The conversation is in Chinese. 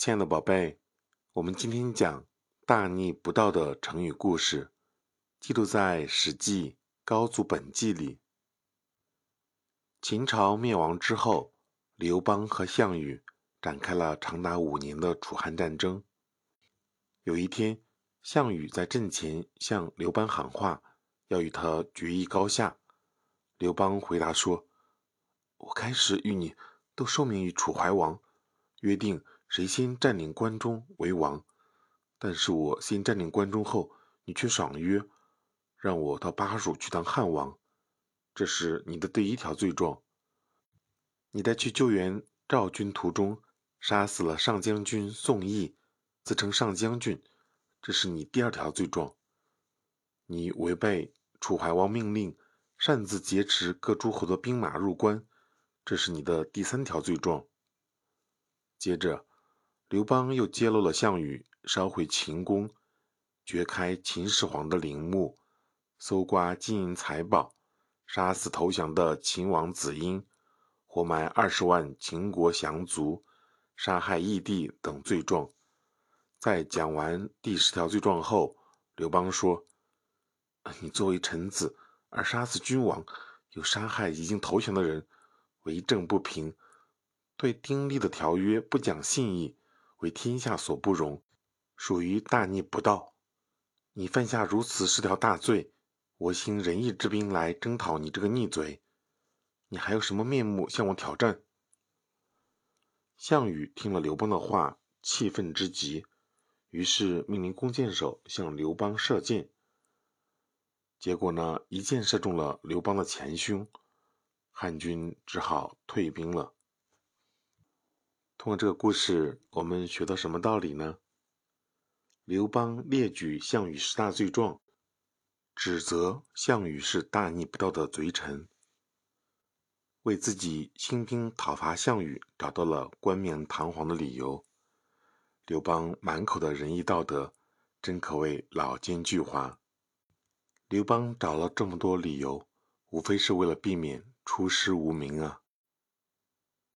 亲爱的宝贝，我们今天讲“大逆不道”的成语故事，记录在《史记·高祖本纪》里。秦朝灭亡之后，刘邦和项羽展开了长达五年的楚汉战争。有一天，项羽在阵前向刘邦喊话，要与他决一高下。刘邦回答说：“我开始与你都受命于楚怀王，约定。”谁先占领关中为王？但是我先占领关中后，你却爽约，让我到巴蜀去当汉王，这是你的第一条罪状。你在去救援赵军途中，杀死了上将军宋义，自称上将军，这是你第二条罪状。你违背楚怀王命令，擅自劫持各诸侯的兵马入关，这是你的第三条罪状。接着。刘邦又揭露了项羽烧毁秦宫、掘开秦始皇的陵墓、搜刮金银财宝、杀死投降的秦王子婴、活埋二十万秦国降卒、杀害义帝等罪状。在讲完第十条罪状后，刘邦说：“你作为臣子而杀死君王，又杀害已经投降的人，为政不平，对订立的条约不讲信义。”为天下所不容，属于大逆不道。你犯下如此十条大罪，我行仁义之兵来征讨你这个逆贼。你还有什么面目向我挑战？项羽听了刘邦的话，气愤之极，于是命令弓箭手向刘邦射箭。结果呢，一箭射中了刘邦的前胸，汉军只好退兵了。通过这个故事，我们学到什么道理呢？刘邦列举项羽十大罪状，指责项羽是大逆不道的贼臣，为自己兴兵讨伐项羽找到了冠冕堂皇的理由。刘邦满口的仁义道德，真可谓老奸巨猾。刘邦找了这么多理由，无非是为了避免出师无名啊。